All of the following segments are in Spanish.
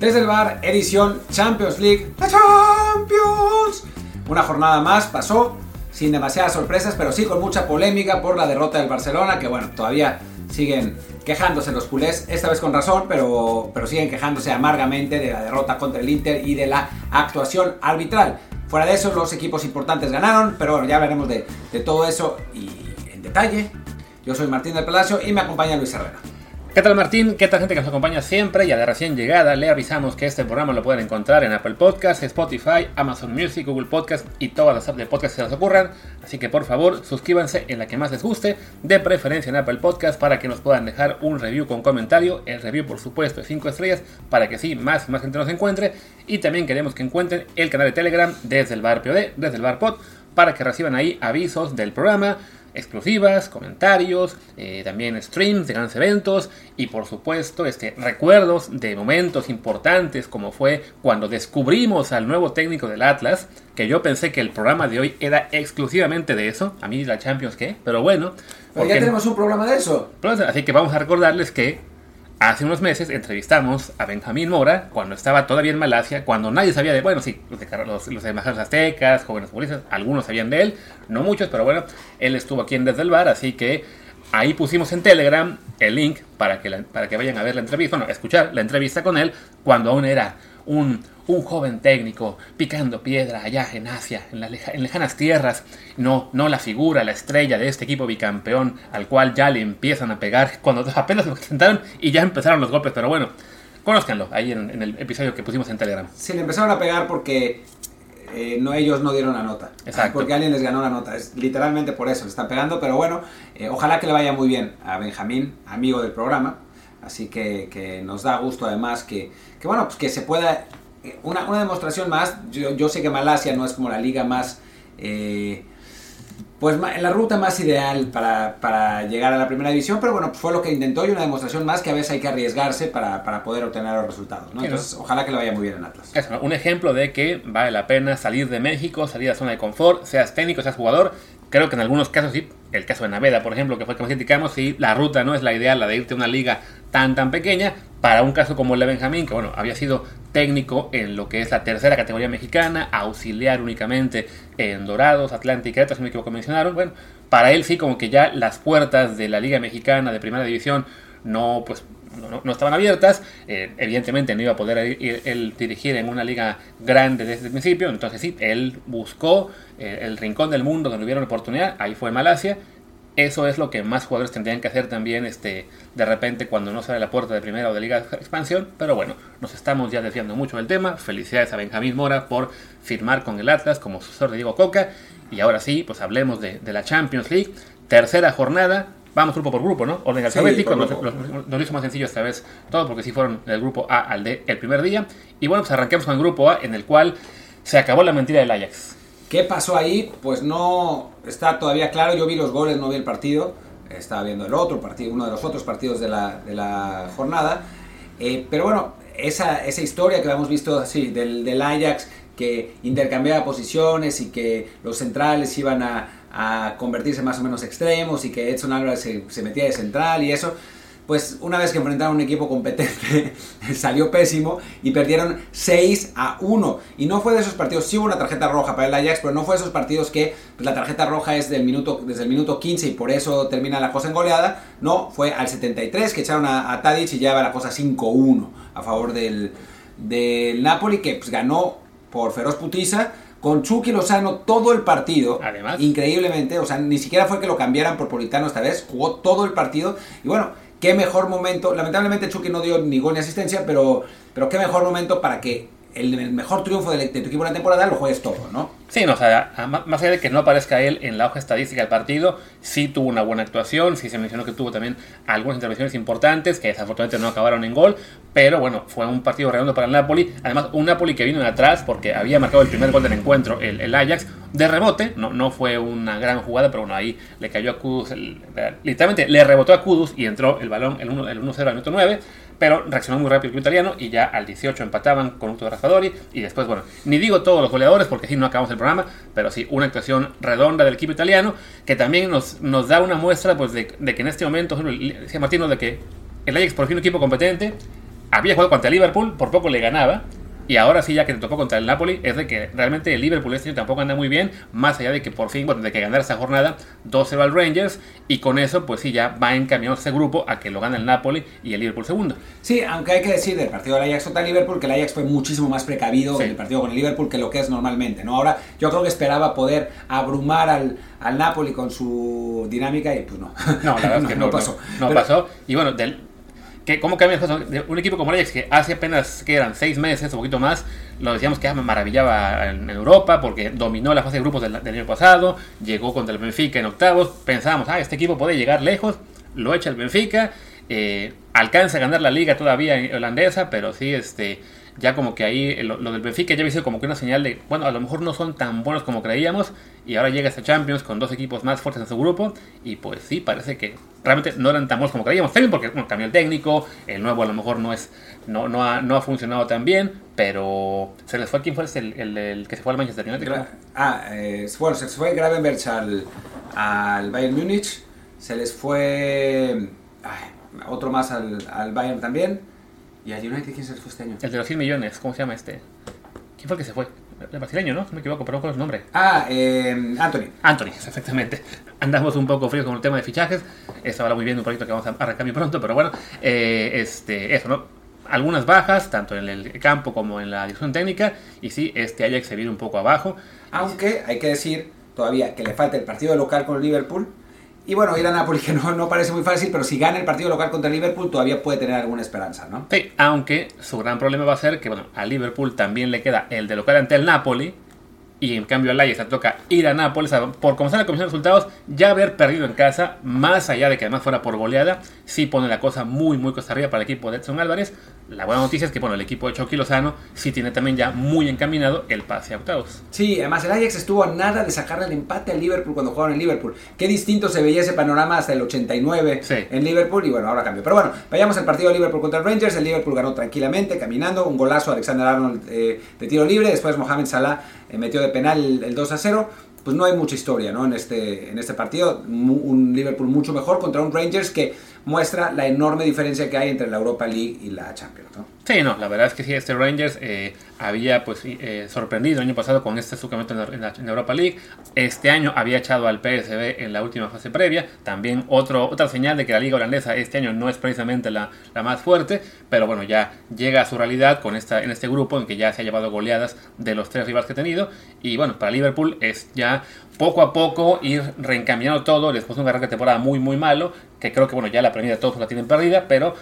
Desde el bar, edición Champions League. ¡La Champions! Una jornada más pasó sin demasiadas sorpresas, pero sí con mucha polémica por la derrota del Barcelona, que bueno, todavía siguen quejándose los culés, esta vez con razón, pero, pero siguen quejándose amargamente de la derrota contra el Inter y de la actuación arbitral. Fuera de eso, los equipos importantes ganaron, pero bueno, ya veremos de, de todo eso y en detalle. Yo soy Martín del Palacio y me acompaña Luis Herrera. ¿Qué tal Martín? ¿Qué tal gente que nos acompaña siempre? Ya de recién llegada le avisamos que este programa lo pueden encontrar en Apple Podcasts, Spotify, Amazon Music, Google Podcast y todas las apps de podcast que se les ocurran. Así que por favor suscríbanse en la que más les guste, de preferencia en Apple Podcasts para que nos puedan dejar un review con comentario. El review por supuesto de 5 estrellas para que sí más y más gente nos encuentre. Y también queremos que encuentren el canal de Telegram desde el bar POD, desde el bar Pod, para que reciban ahí avisos del programa exclusivas, comentarios, eh, también streams de grandes eventos y por supuesto este, recuerdos de momentos importantes como fue cuando descubrimos al nuevo técnico del Atlas, que yo pensé que el programa de hoy era exclusivamente de eso, a mí la Champions qué, pero bueno. Pero ya tenemos un programa de eso. Así que vamos a recordarles que Hace unos meses entrevistamos a Benjamín Mora cuando estaba todavía en Malasia, cuando nadie sabía de, bueno, sí, los, los embajadores aztecas, jóvenes futbolistas, algunos sabían de él, no muchos, pero bueno, él estuvo aquí en Desde el Bar, así que ahí pusimos en Telegram el link para que, para que vayan a ver la entrevista, bueno, escuchar la entrevista con él cuando aún era un, un joven técnico picando piedra allá en Asia, en, las lejanas tierras, no, no la figura, la estrella de este equipo bicampeón al cual ya le empiezan a pegar cuando apenas lo presentaron y ya empezaron los golpes, pero bueno, conózcanlo ahí en, el episodio que pusimos en Telegram. Sí, le empezaron a pegar porque eh, no, ellos no dieron la nota. Exacto. Porque alguien les ganó la nota. Es literalmente por eso le están pegando. Pero bueno, eh, ojalá que le vaya muy bien a Benjamín, amigo del programa. Así que, que nos da gusto además que, que, bueno, pues que se pueda una, una demostración más, yo, yo, sé que Malasia no es como la liga más, eh, pues la ruta más ideal para, para, llegar a la primera división, pero bueno, fue lo que intentó y una demostración más que a veces hay que arriesgarse para, para poder obtener los resultados. ¿no? Entonces, ojalá que le vaya muy bien en Atlas. Eso, un ejemplo de que vale la pena salir de México, salir la zona de confort, seas técnico, seas jugador. Creo que en algunos casos sí, el caso de Naveda, por ejemplo, que fue el que más criticamos, sí, la ruta no es la ideal, la de irte a una liga tan tan pequeña, para un caso como el de Benjamín, que bueno, había sido técnico en lo que es la tercera categoría mexicana, auxiliar únicamente en Dorados, Atlántica, si me equivoco mencionaron, bueno, para él sí como que ya las puertas de la Liga Mexicana de Primera División no, pues, no, estaban abiertas, eh, evidentemente no iba a poder él dirigir en una liga grande desde el principio, entonces sí, él buscó eh, el rincón del mundo donde hubiera una oportunidad, ahí fue Malasia, eso es lo que más jugadores tendrían que hacer también este, de repente cuando no sale la puerta de primera o de liga de expansión. Pero bueno, nos estamos ya desviando mucho del tema. Felicidades a Benjamín Mora por firmar con el Atlas como sucesor de Diego Coca. Y ahora sí, pues hablemos de, la Champions League. Tercera jornada. Vamos grupo por grupo, ¿no? Orden alfabético. nos, nos, hizo más sencillo esta vez todo porque sí fueron del grupo A al D el primer día. Y bueno, pues arranquemos con el grupo A en el cual se acabó la mentira del Ajax. ¿Qué pasó ahí? Pues no está todavía claro. Yo vi los goles, no vi el partido. Estaba viendo el otro partido, uno de los otros partidos de la, de la jornada. Eh, pero bueno, esa, esa historia que habíamos visto así del, del Ajax que intercambiaba posiciones y que los centrales iban a, a, convertirse más o menos extremos y que Edson Álvarez se, se metía de central y eso pues una vez que enfrentaron a un equipo competente salió pésimo y perdieron 6 a 1. Y no fue de esos partidos, sí hubo una tarjeta roja para el Ajax, pero no fue de esos partidos que pues, la tarjeta roja es del minuto, desde el minuto 15 y por eso termina la cosa en goleada. No, fue al 73 que echaron a, a Tadic y lleva la cosa 5-1 a favor del, del Napoli que pues, ganó por feroz putiza con Chucky Lozano todo el partido. Además. Increíblemente, o sea, ni siquiera fue que lo cambiaran por Politano esta vez, jugó todo el partido. Y bueno, qué mejor momento. Lamentablemente Chucky no dio ni gol ni asistencia, pero, pero qué mejor momento para que el, mejor triunfo de, tu equipo en la temporada lo juegues todo, ¿no? Sí, no, o sea, más allá de que no aparezca él en la hoja estadística del partido, sí tuvo una buena actuación, sí se mencionó que tuvo también algunas intervenciones importantes que desafortunadamente no acabaron en gol, pero bueno, fue un partido redondo para el Napoli, además un Napoli que vino de atrás porque había marcado el primer gol del encuentro, el, Ajax, de rebote, no, no fue una gran jugada, pero bueno, ahí le cayó a Kudus, literalmente le rebotó a Kudus y entró el balón el 1-0 al minuto 9, pero reaccionó muy rápido el italiano y ya al 18 empataban con un de Raspadori y después, bueno, ni digo todos los goleadores porque así no acabamos el programa, pero sí una actuación redonda del equipo italiano que también nos, nos da una muestra pues de, que en este momento, decía Martino, de que el Ajax por fin un equipo competente, había jugado contra Liverpool, por poco le ganaba. Y ahora sí, ya que te tocó contra el Napoli, es de que realmente el Liverpool este año tampoco anda muy bien, más allá de que por fin, bueno, de que ganar esa jornada 2-0 al Rangers, y con eso, pues sí, ya va encaminado ese grupo a que lo gane el Napoli y el Liverpool segundo. Sí, aunque hay que decir del partido del Ajax contra el Liverpool que el Ajax fue muchísimo más precavido Sí. en el partido con el Liverpool que lo que es normalmente, ¿no? Ahora yo creo que esperaba poder abrumar al, al Napoli con su dinámica y pues no. No, la verdad es que no, pasó. No, Pero- pasó. Y bueno, del, que, ¿cómo cambian las cosas? Un equipo como el Ajax que hace apenas que eran seis meses un poquito más, lo decíamos que me maravillaba en, en Europa porque dominó la fase de grupos del, del año pasado, llegó contra el Benfica en octavos, pensábamos, ah, este equipo puede llegar lejos, lo echa el Benfica, eh, alcanza a ganar la liga todavía holandesa, pero sí, este, ya como que ahí eh, lo, lo del Benfica ya sido como que una señal de, bueno, a lo mejor no son tan buenos como creíamos, y ahora llega este Champions con dos equipos más fuertes en su grupo, y pues sí, parece que realmente no eran tan buenos como creíamos. También porque bueno, cambió el técnico, el nuevo a lo mejor no es no, no, ha, no ha funcionado tan bien, pero se les fue, ¿quién fue el, el, el que se fue al Manchester United? Gra- ah, eh, bueno, se les fue Gravenberch al, al Bayern Múnich, se les fue ay, otro más al, al Bayern también, y al United, ¿quién se fue este año? El de los 100 millones, ¿cómo se llama este? ¿Quién fue el que se fue? El brasileño, ¿no? Si me equivoco, pero no con los nombres. Ah, eh, Anthony. Anthony, exactamente. Andamos un poco fríos con el tema de fichajes. Esto habla muy bien de un proyecto que vamos a arrancar muy pronto, pero bueno, eh, este, eso, ¿no? Algunas bajas, tanto en el campo como en la dirección técnica, y sí, este se viene un poco abajo. Aunque hay que decir todavía que le falta el partido local con el Liverpool. Y bueno, ir a Napoli, que no, no parece muy fácil, pero si gana el partido local contra Liverpool, todavía puede tener alguna esperanza, ¿no? Sí, aunque su gran problema va a ser que, bueno, a Liverpool también le queda el de local ante el Napoli. Y en cambio al Ajax le toca ir a Nápoles, a- por comenzar la comisión de resultados, ya haber perdido en casa, más allá de que además fuera por goleada, sí pone la cosa muy, muy costa arriba para el equipo de Edson Álvarez. La buena noticia es que, bueno, el equipo de Chucky Lozano sí tiene también ya muy encaminado el pase a octavos. Sí, además el Ajax estuvo a nada de sacarle el empate al Liverpool cuando jugaron en Liverpool. Qué distinto se veía ese panorama hasta el 89 Sí. en Liverpool y bueno, ahora cambió. Pero bueno, vayamos al partido de Liverpool contra el Rangers. El Liverpool ganó tranquilamente, caminando. Un golazo Alexander Arnold eh, de tiro libre. Después Mohamed Salah metió de penal el, el 2 a 0. Pues no hay mucha historia ¿no? en, este, en este partido. Un Liverpool mucho mejor contra un Rangers que muestra la enorme diferencia que hay entre la Europa League y la Champions. ¿no? Sí, no, la verdad es que sí, este Rangers eh, había pues eh, sorprendido el año pasado con este subcampeonato en en Europa League. Este año había echado al PSV en la última fase previa. También otro, otra señal de que la liga holandesa este año no es precisamente la, la más fuerte. Pero bueno, ya llega a su realidad con esta, en este grupo en que ya se ha llevado goleadas de los tres rivales que ha tenido. Y bueno, para Liverpool es ya poco a poco ir reencaminando todo después de un arranque de temporada muy muy malo. Que creo que bueno, ya la Premier todos la tienen perdida, pero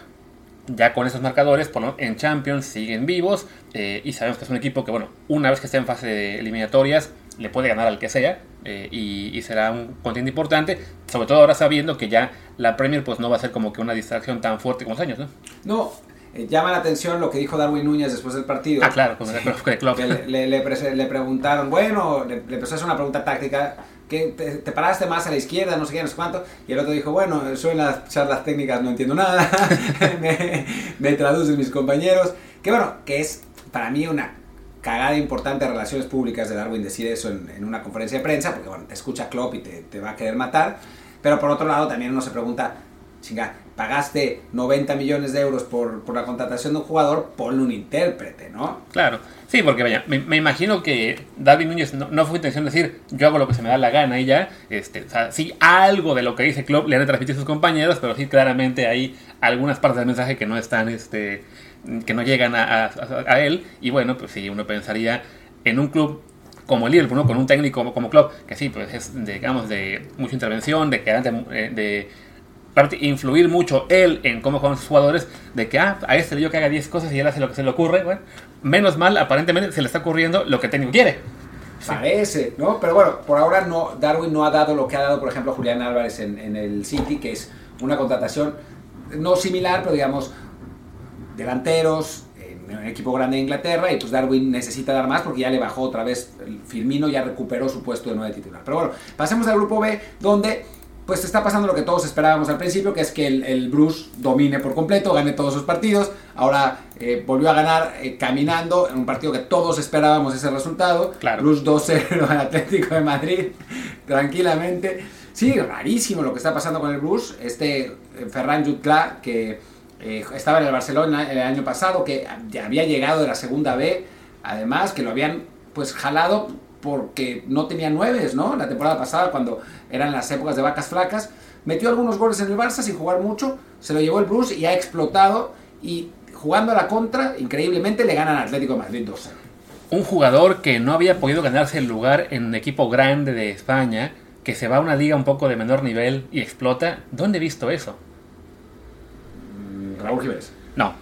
ya con esos marcadores, por en Champions siguen vivos eh, y sabemos que es un equipo que, bueno, una vez que esté en fase de eliminatorias, le puede ganar al que sea eh, y, será un contienda importante, sobre todo ahora sabiendo que ya la Premier pues no va a ser como que una distracción tan fuerte como los años, ¿no? No, eh, llama la atención lo que dijo Darwin Núñez después del partido. Ah, claro, con el, con el club. que le, le- le le preguntaron, bueno, le, empezó a hacer una pregunta táctica, que te, te paraste más a la izquierda, no sé qué, no sé cuánto, y el otro dijo, bueno, yo en las charlas técnicas no entiendo nada, me, me traducen mis compañeros, que bueno, que es para mí una cagada importante de relaciones públicas de Darwin decir eso en, en una conferencia de prensa, porque bueno, te escucha Klopp y te, te va a querer matar, pero por otro lado también uno se pregunta, chinga, pagaste 90 millones de euros por, por la contratación de un jugador, ponle un intérprete, ¿no? Claro, sí, porque vaya, me, imagino que David Núñez no, no fue intención de decir yo hago lo que se me da la gana y ya, este, o sea, sí, algo de lo que dice Klopp le han de transmitir sus compañeros, pero sí, claramente hay algunas partes del mensaje que no están, este, que no llegan a, a- él, y bueno, pues sí, uno pensaría en un club como el Liverpool, ¿no? con un técnico como, como Klopp, que sí, pues es, de, digamos, de mucha intervención, de que de, de realmente influir mucho él en cómo juegan sus jugadores, de que ah, a este le digo que haga 10 cosas y él hace lo que se le ocurre, bueno, menos mal, aparentemente se le está ocurriendo lo que técnico quiere. Parece, ¿no? Pero bueno, por ahora no, Darwin no ha dado lo que ha dado, por ejemplo, Julián Álvarez en, en el City, que es una contratación no similar, pero digamos, delanteros, en un equipo grande de Inglaterra, y pues Darwin necesita dar más porque ya le bajó otra vez, Firmino ya recuperó su puesto de nueve titular. Pero bueno, pasemos al grupo B, donde pues está pasando lo que todos esperábamos al principio, que es que el, el Bruce domine por completo, gane todos sus partidos. Ahora eh, volvió a ganar eh, caminando en un partido que todos esperábamos ese resultado. Claro. Bruce 2-0 al Atlético de Madrid, tranquilamente. Sí, rarísimo lo que está pasando con el Bruce. Este eh, Ferran Jutla, que eh, estaba en el Barcelona el año pasado, que ya había llegado de la segunda B, además que lo habían pues jalado porque no tenía nueves, ¿no? La temporada pasada, cuando eran las épocas de vacas flacas, metió algunos goles en el Barça sin jugar mucho, se lo llevó el Bruce y ha explotado y jugando a la contra, increíblemente le ganan al Atlético de Madrid 2 Un jugador que no había podido ganarse el lugar en un equipo grande de España, que se va a una liga un poco de menor nivel y explota. ¿Dónde he visto eso? Raúl Jiménez. No,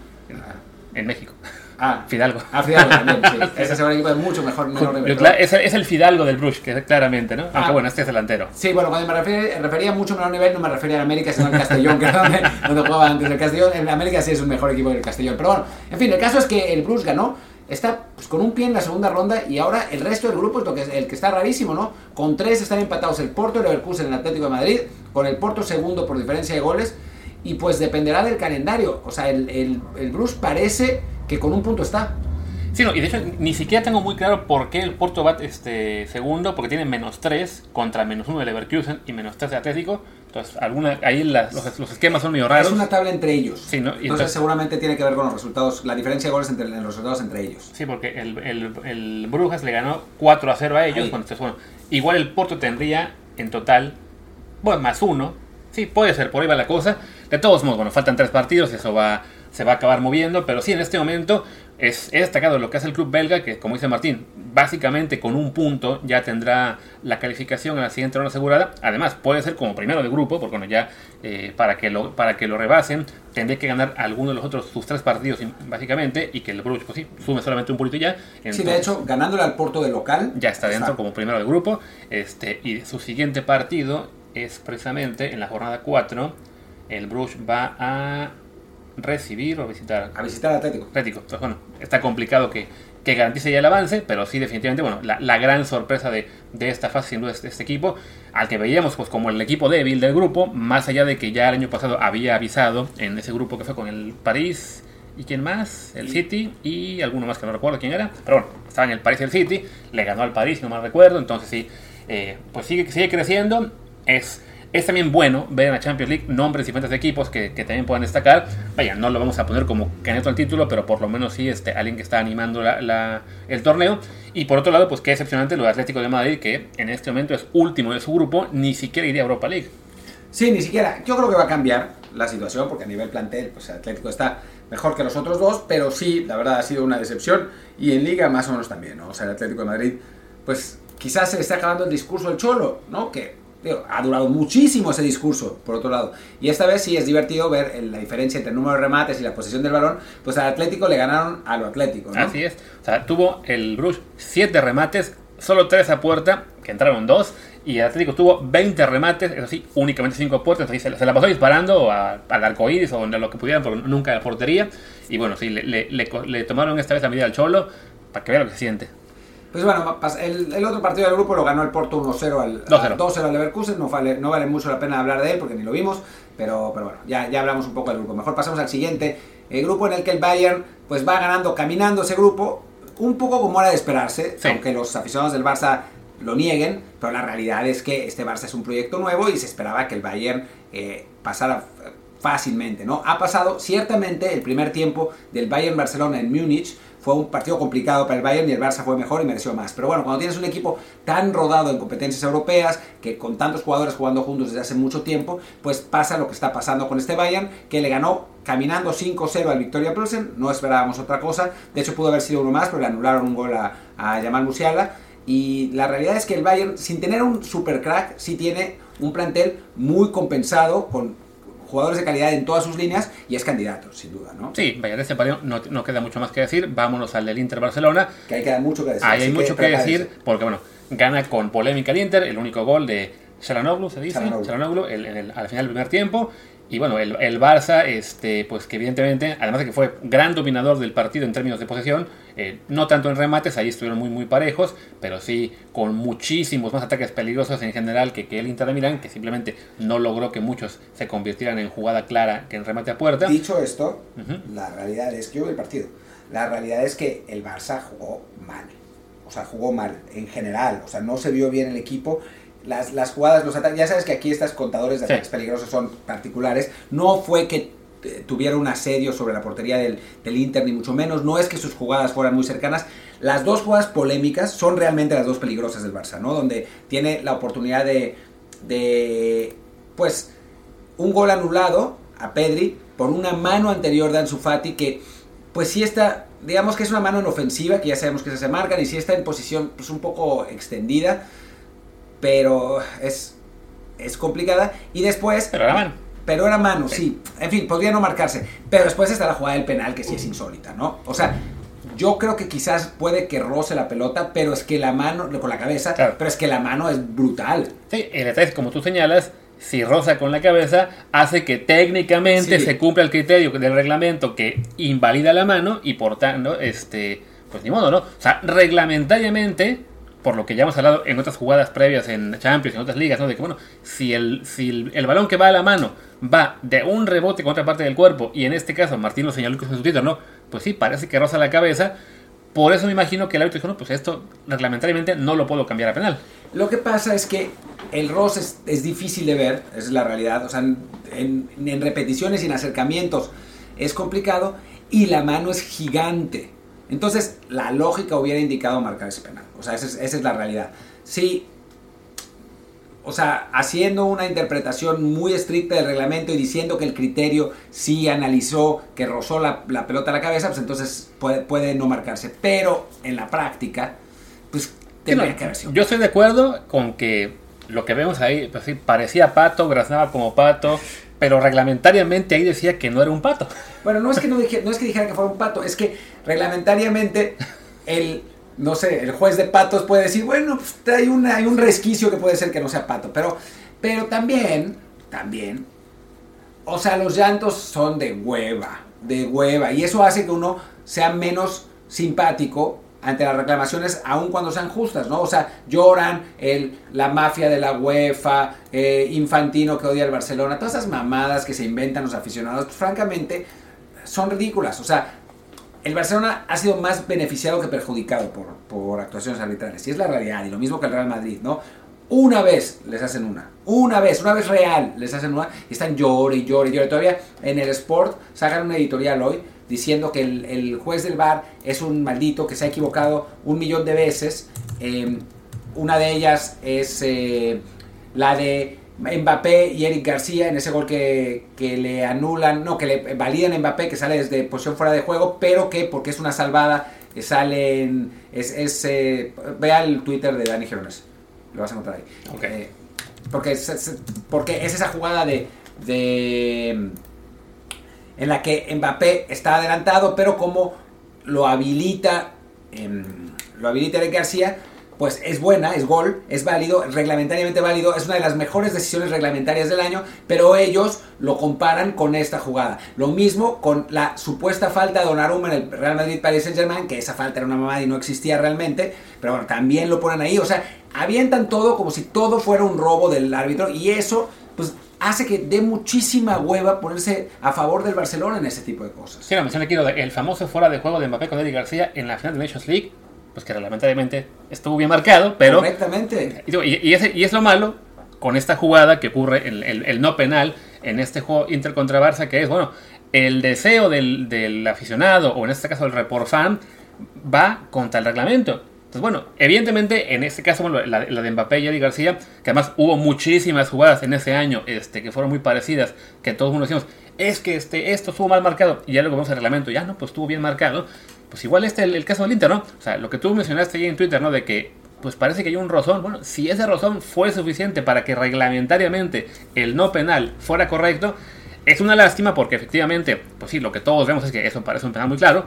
en México. Ah, Fidalgo. Ah, Fidalgo también, sí. Ese es equipo de mucho mejor menor Es, es el Fidalgo del Bruges, que claramente, ¿no? Aunque Ah. bueno, este es delantero. Sí, bueno, cuando me refería, refería mucho menor nivel, no me refería a América, sino al Castellón, que era donde, donde jugaba antes el Castellón. En América sí es un mejor equipo que el Castellón. Pero bueno, en fin, el caso es que el Bruce ganó, está pues, con un pie en la segunda ronda y ahora el resto del grupo es lo que, el que está rarísimo, ¿no? Con tres están empatados el Porto, el Leverkusen, el Atlético de Madrid, con el Porto segundo por diferencia de goles y pues dependerá del calendario. O sea, el, el, el Bruce parece que con un punto está. Sí, no, y de hecho ni siquiera tengo muy claro por qué el Porto va este, segundo, porque tiene menos 3 contra menos 1 de Leverkusen y menos 3 de Atlético. Entonces, alguna, ahí las- los, los esquemas son medio raros. Es una tabla entre ellos. Sí, ¿no? Y entonces, entonces- seguramente tiene que ver con los resultados, la diferencia de goles entre en los resultados entre ellos. Sí, porque el, el, el Brujas le ganó 4 a 0 a ellos. Bueno, entonces, bueno, igual el Porto tendría en total, bueno, más uno. Sí, puede ser, por ahí va la cosa. De todos modos, bueno, faltan tres partidos, eso va, se va a acabar moviendo. Pero sí, en este momento es, es destacado lo que hace el club belga, que como dice Martín, básicamente con un punto ya tendrá la calificación a la siguiente ronda asegurada. Además, puede ser como primero de grupo, porque bueno, ya eh, para, que lo, para que lo rebasen, tendría que ganar alguno de los otros, sus tres partidos, básicamente, y que el Bruges, pues sí, sume solamente un puntito ya. Sí, de hecho, ganándole al Porto de local. ya está dentro como primero del grupo. Este, y su siguiente partido es precisamente en la jornada 4. El Bruges va a recibir o visitar A visitar Atlético. Atlético. Entonces, bueno, está complicado que, que garantice ya el avance, pero sí, definitivamente, bueno, la, la gran sorpresa de, de esta fase, sin duda, es este equipo, al que veíamos pues como el equipo débil del grupo, más allá de que ya el año pasado había avisado en ese grupo que fue con el París. ¿Y quién más? El City y alguno más que no recuerdo quién era. Pero bueno, estaba en el París y el City. Le ganó al París, si no mal recuerdo. Entonces sí, eh, pues sigue, sigue creciendo. Es, es también bueno ver en la Champions League nombres diferentes de equipos que, que también puedan destacar. Vaya, no lo vamos a poner como candidato al título, pero por lo menos sí este, alguien que está animando la- la- el torneo. Y por otro lado, pues qué excepcionante lo de Atlético de Madrid, que en este momento es último de su grupo, ni siquiera iría a Europa League. Sí, ni siquiera. Yo creo que va a cambiar la situación porque a nivel plantel, pues Atlético está mejor que los otros dos, pero sí, la verdad ha sido una decepción y en Liga más o menos también, ¿no? O sea, el Atlético de Madrid, pues quizás se le está acabando el discurso del Cholo, ¿no? Que digo, ha durado muchísimo ese discurso, por otro lado. Y esta vez sí es divertido ver la diferencia entre el número de remates y la posesión del balón, pues al Atlético le ganaron a lo Atlético, ¿no? Así es. O sea, tuvo el Bruges 7 remates, solo 3 a puerta, que entraron 2. Y el Atlético tuvo 20 remates, eso sí, únicamente 5 puertas. Así se, la- pasó disparando a- al arco iris o donde lo que pudieran, porque nunca a la portería. Y bueno, sí, le, le- le le tomaron esta vez la medida al Cholo para que vea lo que se siente. Pues bueno, el, el otro partido del grupo lo ganó el Porto 1-0 al, 2-0. al 2-0 al Leverkusen. No vale, no vale mucho la pena hablar de él porque ni lo vimos. Pero, pero bueno, ya, ya hablamos un poco del grupo. Mejor pasamos al siguiente. El grupo en el que el Bayern pues va ganando, caminando ese grupo. Un poco como era de esperarse. Sí. Aunque los aficionados del Barça lo nieguen. Pero la realidad es que este Barça es un proyecto nuevo y se esperaba que el Bayern eh, pasara fácilmente, ¿no? Ha pasado, ciertamente, el primer tiempo del Bayern Barcelona en Múnich fue un partido complicado para el Bayern y el Barça fue mejor y mereció más. Pero bueno, cuando tienes un equipo tan rodado en competencias europeas, que con tantos jugadores jugando juntos desde hace mucho tiempo, pues pasa lo que está pasando con este Bayern, que le ganó caminando 5-0 al Victoria Plzen, no esperábamos otra cosa, de hecho pudo haber sido uno más, pero le anularon un gol a, a Jamal Musiala, y la realidad es que el Bayern, sin tener un super crack, sí tiene un plantel muy compensado con jugadores de calidad en todas sus líneas y es candidato, sin duda, ¿no? Sí, este partido no, no queda mucho más que decir. Vámonos al del Inter Barcelona. Que ahí queda mucho que decir. Ahí hay mucho que decir, porque bueno, gana con polémica el Inter, el único gol de Sharanoglu, se dice. Çalhanoğlu, el- en el- al final del primer tiempo. Y bueno, el, el Barça, este, pues que evidentemente, además de que fue gran dominador del partido en términos de posesión, eh, no tanto en remates, ahí estuvieron muy muy parejos, pero sí con muchísimos más ataques peligrosos en general que, que el Inter de Milán, que simplemente no logró que muchos se convirtieran en jugada clara que en remate a puerta. Dicho esto, la realidad es que yo vi el partido. La realidad es que el Barça jugó mal. O sea, jugó mal en general. O sea, no se vio bien el equipo. Las, las jugadas, los ataques. Ya sabes que aquí estas contadores de Sí. ataques peligrosos son particulares. No fue que eh, tuviera un asedio sobre la portería del, del, Inter, ni mucho menos. No es que sus jugadas fueran muy cercanas. Las dos jugadas polémicas son realmente las dos peligrosas del Barça, ¿no? Donde tiene la oportunidad de, de pues, un gol anulado a Pedri por una mano anterior de Ansu Fati que, pues sí está, digamos que es una mano en ofensiva, que ya sabemos que se marcan, y sí está en posición pues, un poco extendida, pero es, es complicada. Y después... Pero era mano. Pero era mano, sí. En fin, podría no marcarse. Pero después está la jugada del penal, que sí es insólita, ¿no? O sea, yo creo que quizás puede que roce la pelota, pero es que la mano, con la cabeza, Claro. pero es que la mano es brutal. Sí, el detalle es como tú señalas, si roza con la cabeza, hace que técnicamente Sí. se cumpla el criterio del reglamento que invalida la mano y por tanto, este, pues ni modo, ¿no? O sea, reglamentariamente, por lo que ya hemos hablado en otras jugadas previas en Champions en otras ligas, ¿no? De que, bueno, si el, si el, balón que va a la mano va de un rebote con otra parte del cuerpo, y en este caso Martín lo señaló en su título, ¿no? Pues sí, parece que roza la cabeza. Por eso me imagino que el árbitro dijo, no, pues esto reglamentariamente no lo puedo cambiar a penal. Lo que pasa es que el roce es, difícil de ver, es la realidad. O sea, en- en repeticiones y en acercamientos es complicado y la mano es gigante. Entonces, la lógica hubiera indicado marcar ese penal. O sea, esa es, esa es la realidad. Sí, o sea, haciendo una interpretación muy estricta del reglamento y diciendo que el criterio sí analizó que rozó la, la pelota a la cabeza, pues entonces puede, puede no marcarse. Pero en la práctica, pues tendría Sí, que no, haber sido. Yo estoy de acuerdo con que lo que vemos ahí, pues sí, parecía pato, graznaba como pato, pero reglamentariamente ahí decía que no era un pato. Bueno, no es que no, dije, no es que dijera que fuera un pato, es que reglamentariamente el, no sé, el juez de patos puede decir, bueno, pues, hay, una, hay un resquicio que puede ser que no sea pato, pero, pero también, también, o sea, los llantos son de hueva, de hueva, y eso hace que uno sea menos simpático ante las reclamaciones, aun cuando sean justas, ¿no? O sea, lloran el, la mafia de la UEFA, eh, Infantino que odia al Barcelona, todas esas mamadas que se inventan los aficionados, pues, francamente, son ridículas. O sea, el Barcelona ha sido más beneficiado que perjudicado por, por actuaciones arbitrales. Y es la realidad. Y lo mismo que el Real Madrid, ¿no? Una vez les hacen una. Una vez, una vez real les hacen una. Y están llore y llore y llore. Todavía en el Sport sacan una editorial hoy diciendo que el, el juez del VAR es un maldito que se ha equivocado un millón de veces. Eh, una de ellas es eh, la de Mbappé y Eric García en ese gol que, que le anulan, no, que le validan a Mbappé que sale desde posición fuera de juego, pero que porque es una salvada que sale en, es, es eh, vea el Twitter de Dani Girones, lo vas a encontrar ahí. Ok. Eh, porque, es, es- porque es esa jugada de, de en la que Mbappé está adelantado, pero como lo habilita, em, lo habilita Eric García, pues es buena, es gol, es válido, reglamentariamente válido, es una de las mejores decisiones reglamentarias del año, pero ellos lo comparan con esta jugada. Lo mismo con la supuesta falta de Donnarumma en el Real Madrid Paris Saint Germain, que esa falta era una mamada y no existía realmente, pero bueno, también lo ponen ahí, o sea, avientan todo como si todo fuera un robo del árbitro y eso pues hace que dé muchísima hueva ponerse a favor del Barcelona en ese tipo de cosas. Sí, la mención aquí, el famoso fuera de juego de Mbappé con Eric García en la final de Nations League, pues que reglamentariamente estuvo bien marcado, pero... Correctamente. Y, y- ese- y es lo malo con esta jugada que ocurre, el, el- el no penal en este juego Inter contra Barça, que es, bueno, el deseo del, del aficionado, o en este caso el report fan, va contra el reglamento. Entonces, bueno, evidentemente en este caso, bueno, la, la de Mbappé y Eric García, que además hubo muchísimas jugadas en ese año este, que fueron muy parecidas, que todos uno decimos, es que este, esto estuvo mal marcado, y ya luego vamos al reglamento, ya no, pues estuvo bien marcado. Pues igual este el, el caso del Inter, ¿no? O sea, lo que tú mencionaste ahí en Twitter, ¿no? De que pues parece que hay un rozón. Bueno, si ese rozón fue suficiente para que reglamentariamente el no penal fuera correcto, es una lástima porque efectivamente, pues sí, lo que todos vemos es que eso parece un penal muy claro,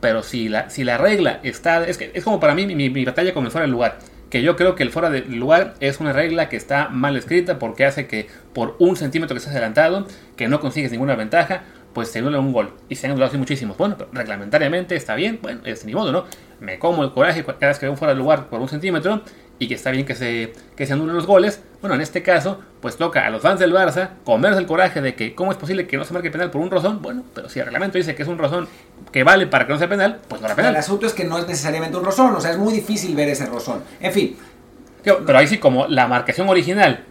pero si la, si la regla está... Es, que, es como para mí mi, mi- mi batalla con el fuera del lugar. Que yo creo que el fuera del lugar es una regla que está mal escrita porque hace que por un centímetro que estás adelantado, que no consigues ninguna ventaja, pues se anula un gol. Y se han anulado así muchísimos. Bueno, pero reglamentariamente está bien, bueno, es ni modo, ¿no? Me como el coraje cada vez que veo un fuera del lugar por un centímetro y que está bien que se, que se anulen los goles. Bueno, en este caso, pues toca a los fans del Barça comerse el coraje de que cómo es posible que no se marque penal por un rozón. Bueno, pero si el reglamento dice que es un rozón que vale para que no sea penal, pues no era El penal. asunto es que no es necesariamente un rozón, o sea, es muy difícil ver ese rozón. En fin, Pero ahí sí, como la marcación original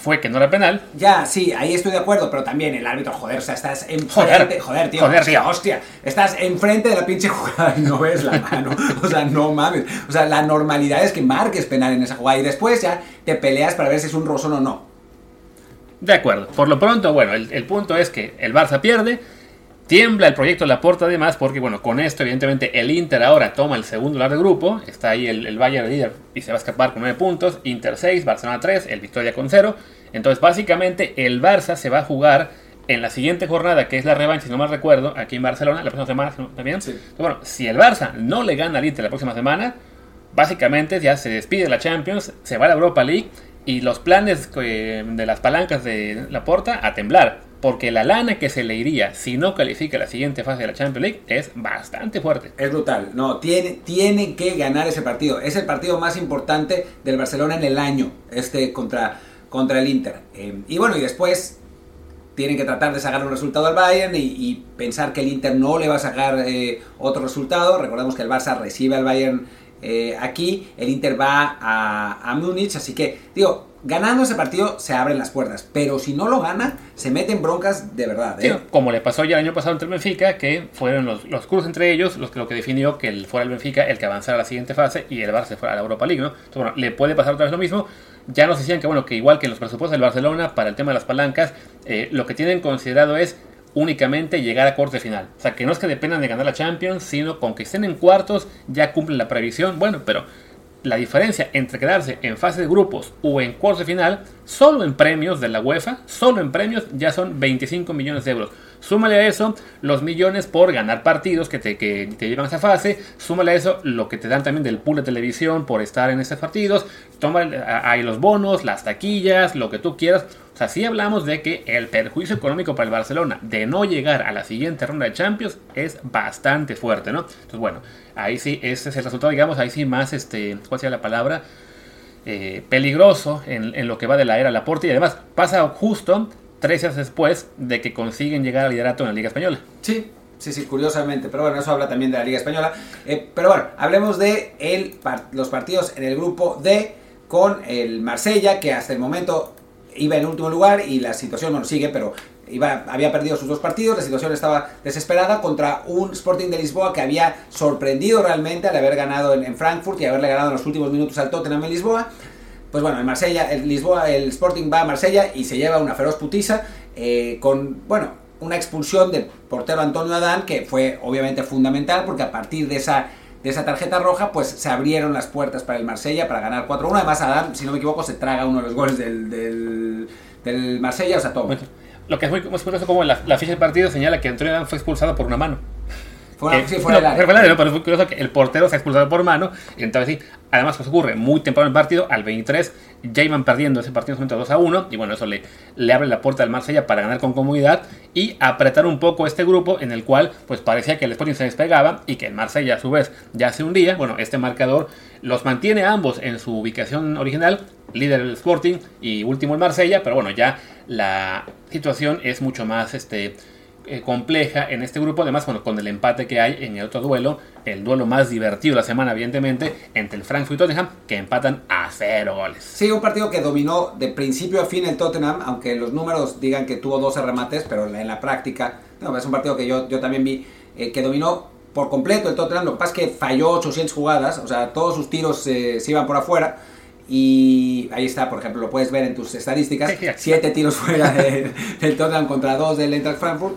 fue que no era penal. Ya, sí, ahí estoy de acuerdo, pero también el árbitro, joder, o sea, estás enfrente, joder, joder tío, joder, tío. hostia, estás enfrente de la pinche jugada y no ves la mano, o sea, no mames, o sea, la normalidad es que marques penal en esa jugada y después ya te peleas para ver si es un rozón o no. De acuerdo, por lo pronto, bueno, el, el punto es que el Barça pierde, Tiembla el proyecto Laporta además porque, bueno, con esto evidentemente el Inter ahora toma el segundo lugar del grupo, está ahí el, el Bayern líder y se va a escapar con 9 puntos, Inter 6, Barcelona 3, el Victoria con 0. Entonces básicamente el Barça se va a jugar en la siguiente jornada, que es la revancha, si no mal recuerdo, aquí en Barcelona, la próxima semana también. Sí. Entonces, bueno, si el Barça no le gana al Inter la próxima semana, básicamente ya se despide de la Champions, se va a la Europa League y los planes eh, de las palancas de Laporta a temblar. Porque la lana que se le iría si no califica la siguiente fase de la Champions League es bastante fuerte. Es brutal. No, tiene, tiene que ganar ese partido. Es el partido más importante del Barcelona en el año, este contra, contra el Inter. Eh, y bueno, y después tienen que tratar de sacar un resultado al Bayern y, y pensar que el Inter no le va a sacar eh, otro resultado. Recordemos que el Barça recibe al Bayern eh, aquí, el Inter va a, a Múnich, así que digo, ganando ese partido se abren las puertas, pero si no lo gana, se meten broncas de verdad. ¿eh? Como le pasó ya el año pasado entre el Benfica, que fueron los, los cruces entre ellos los que, lo que definió que el, fuera el Benfica el que avanzara a la siguiente fase y el Barça fuera a la Europa League, ¿no? Le puede pasar otra vez lo mismo. Ya nos decían que, bueno, que igual que en los presupuestos del Barcelona, para el tema de las palancas, eh, lo que tienen considerado es únicamente llegar a corte final. O sea, que no es que dependan de ganar la Champions, sino con que estén en cuartos ya cumplen la previsión. Bueno, pero la diferencia entre quedarse en fase de grupos o en cuartos de final, solo en premios de la UEFA, solo en premios ya son 25 millones de euros. Súmale a eso los millones por ganar partidos que te, llevan a esa fase. Súmale a eso lo que te dan también del pool de televisión por estar en esos partidos. Toma ahí los bonos, las taquillas, lo que tú quieras. O sea, sí hablamos de que el perjuicio económico para el Barcelona de no llegar a la siguiente ronda de Champions es bastante fuerte, ¿no? Entonces, bueno, ahí sí, ese es el resultado, digamos, ahí sí más, este, ¿cuál sería la palabra? Eh, peligroso en, en, lo que va de la era Laporte y además pasa justo tres años después de que consiguen llegar al liderato en la Liga Española. Sí, sí, sí, curiosamente, pero bueno, eso habla también de la Liga Española. Eh, pero bueno, hablemos de los partidos en el grupo D con el Marsella, que hasta el momento iba en último lugar y la situación no sigue, pero iba, había perdido sus dos partidos, la situación estaba desesperada contra un Sporting de Lisboa que había sorprendido realmente al haber ganado en, en Frankfurt y haberle ganado en los últimos minutos al Tottenham en Lisboa. Pues bueno, el Marsella, el Lisboa, el Sporting va a Marsella y se lleva una feroz putiza eh, con, bueno, una expulsión del portero Antonio Adán que fue obviamente fundamental porque a partir de esa de esa tarjeta roja, pues se abrieron las puertas para el Marsella para ganar 4-1. Además, Adán, si no me equivoco, se traga uno de los goles del, del, del Marsella, o sea, todo. Lo que es muy, muy curioso como la, la, ficha del partido señala que Antonio Adán fue expulsado por una mano. Fue una, eh, sí, fuera no, del área. ¿no? Pero es muy curioso que el portero se ha expulsado por mano. Entonces, sí, además, ocurre muy temprano en el partido, al 23, ya iban perdiendo ese partido en 2 a 1. Y bueno, eso le, le abre la puerta al Marsella para ganar con comodidad y apretar un poco este grupo en el cual, pues parecía que el Sporting se despegaba y que el Marsella, a su vez, ya se hundía. Bueno, este marcador los mantiene ambos en su ubicación original, líder el Sporting y último el Marsella, pero bueno, ya la situación es mucho más este, eh, compleja en este grupo, además bueno, con el empate que hay en el otro duelo, el duelo más divertido de la semana evidentemente, entre el Frankfurt y Tottenham, que empatan a cero goles. Sí, un partido que dominó de principio a fin el Tottenham, aunque los números digan que tuvo 12 remates, pero en la práctica, no, es un partido que yo, yo también vi, eh, que dominó por completo el Tottenham, lo que pasa es que falló 800 jugadas, o sea, todos sus tiros eh, se iban por afuera. Y ahí está, por ejemplo, lo puedes ver en tus estadísticas. Siete tiros fuera de, del Tottenham contra dos del Eintracht Frankfurt.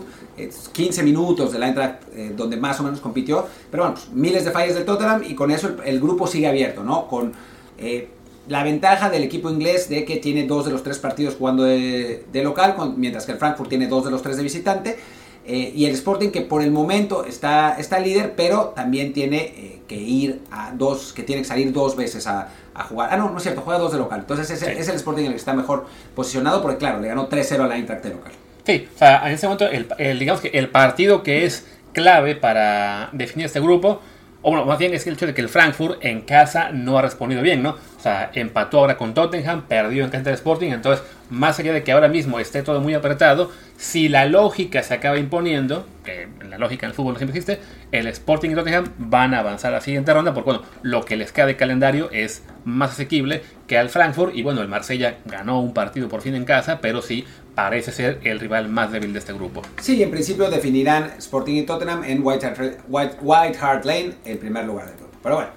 15 minutos del Eintracht eh, donde más o menos compitió. Pero bueno, pues, miles de fallas del Tottenham y con eso el, el grupo sigue abierto, ¿no? Con eh, la ventaja del equipo inglés de que tiene dos de los tres partidos jugando de, de local, con, mientras que el Frankfurt tiene dos de los tres de visitante. Eh, y el Sporting que por el momento está, está líder, pero también tiene eh, que ir a dos, que tiene que salir dos veces a, a, jugar. Ah, no, no es cierto, juega dos de local. Entonces es, sí. es el Sporting el que está mejor posicionado, porque claro, le ganó 3-0 a la de local. Sí, o sea, en ese momento, el, el, digamos que el partido que es clave para definir este grupo, o bueno, más bien es el hecho de que el Frankfurt en casa no ha respondido bien, ¿no? O sea, empató ahora con Tottenham, perdió en casa del Sporting, entonces más allá de que ahora mismo esté todo muy apretado, si la lógica se acaba imponiendo, que la lógica en el fútbol no siempre existe, el Sporting y Tottenham van a avanzar a la siguiente ronda, porque bueno, lo que les queda de calendario es más asequible que al Frankfurt, y bueno, el Marsella ganó un partido por fin en casa, pero sí parece ser el rival más débil de este grupo. Sí, en principio definirán Sporting y Tottenham en White Hart, White, Hart Lane, el primer lugar del grupo. Pero bueno,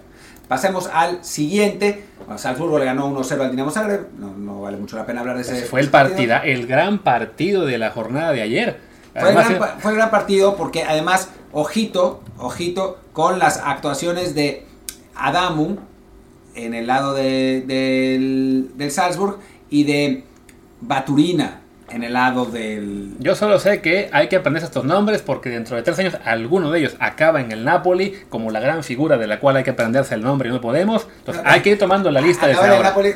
pasemos al siguiente. Salzburgo le ganó 1-0 al Dinamo Zagreb. No, vale mucho la pena hablar de ese. Fue el partida, el gran partido de la jornada de ayer. Fue, el gran, fue el gran partido porque además, ojito, ojito, con las actuaciones de Adamu en el lado de, del, del Salzburg y de Baturina en el lado del... Yo solo sé que hay que aprender estos nombres porque dentro de tres años alguno de ellos acaba en el Napoli como la gran figura de la cual hay que aprenderse el nombre y no podemos. Entonces hay que ir tomando la lista de en el Napoli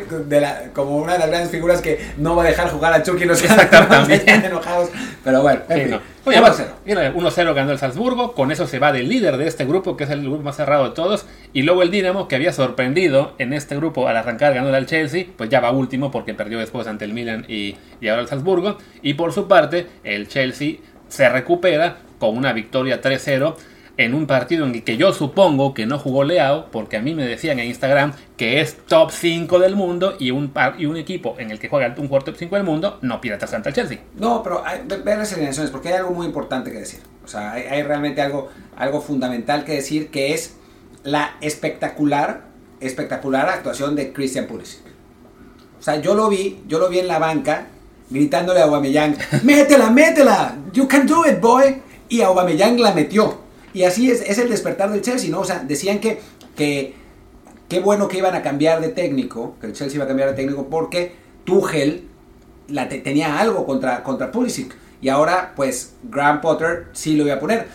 como una de las grandes figuras que no va a dejar jugar a Chucky los están enojados. Pero bueno, en fin. 1-0 ganó el Salzburgo, con eso se va del líder de este grupo, que es el grupo más cerrado de todos, y luego el Dinamo, que había sorprendido en este grupo al arrancar ganando al Chelsea, pues ya va último porque perdió después ante el Milan y, y ahora el Salzburgo, y por su parte el Chelsea se recupera con una victoria 3-0 en un partido en el que yo supongo que no jugó Leao, porque a mí me decían en Instagram que es top 5 del mundo y un, y un equipo en el que juega un jugador top 5 del mundo no pierde ante el Chelsea. No, pero ver las alineaciones, porque hay algo muy importante que decir. O sea, hay, realmente algo, algo fundamental que decir, que es la espectacular, espectacular actuación de Christian Pulisic. O sea, yo lo vi, yo lo vi en la banca gritándole a Aubameyang, métela, métela, you can do it, boy. Y Aubameyang la metió. Y así es, es el despertar del Chelsea, ¿no? O sea, decían que, que qué bueno que iban a cambiar de técnico, que el Chelsea iba a cambiar de técnico porque Tuchel la tenía algo contra, contra Pulisic. Y ahora, pues, Graham Potter sí lo iba a poner.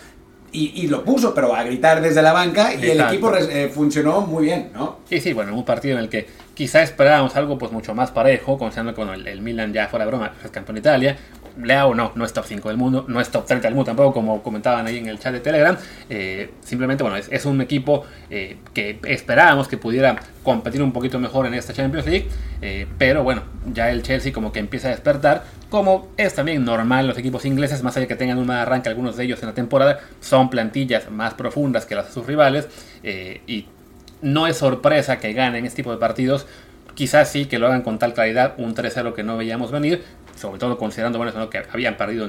Y, lo puso, pero a gritar desde la banca y el equipo eh, funcionó muy bien, ¿no? Sí, sí, bueno, un partido en el que quizá esperábamos algo pues mucho más parejo, considerando que bueno, el, Milan ya fuera broma es campeón de Italia, Leao no, no es top 5 del mundo, no es top 30 del mundo tampoco, como comentaban ahí en el chat de Telegram. Eh, simplemente, bueno, es, un equipo eh, que esperábamos que pudiera competir un poquito mejor en esta Champions League, eh, pero bueno, ya el Chelsea como que empieza a despertar, como es también normal los equipos ingleses, más allá de que tengan un arranque algunos de ellos en la temporada, son plantillas más profundas que las de sus rivales y no es sorpresa que ganen este tipo de partidos quizás sí que lo hagan con tal claridad, un 3-0 que no veíamos venir, sobre todo considerando bueno, que habían perdido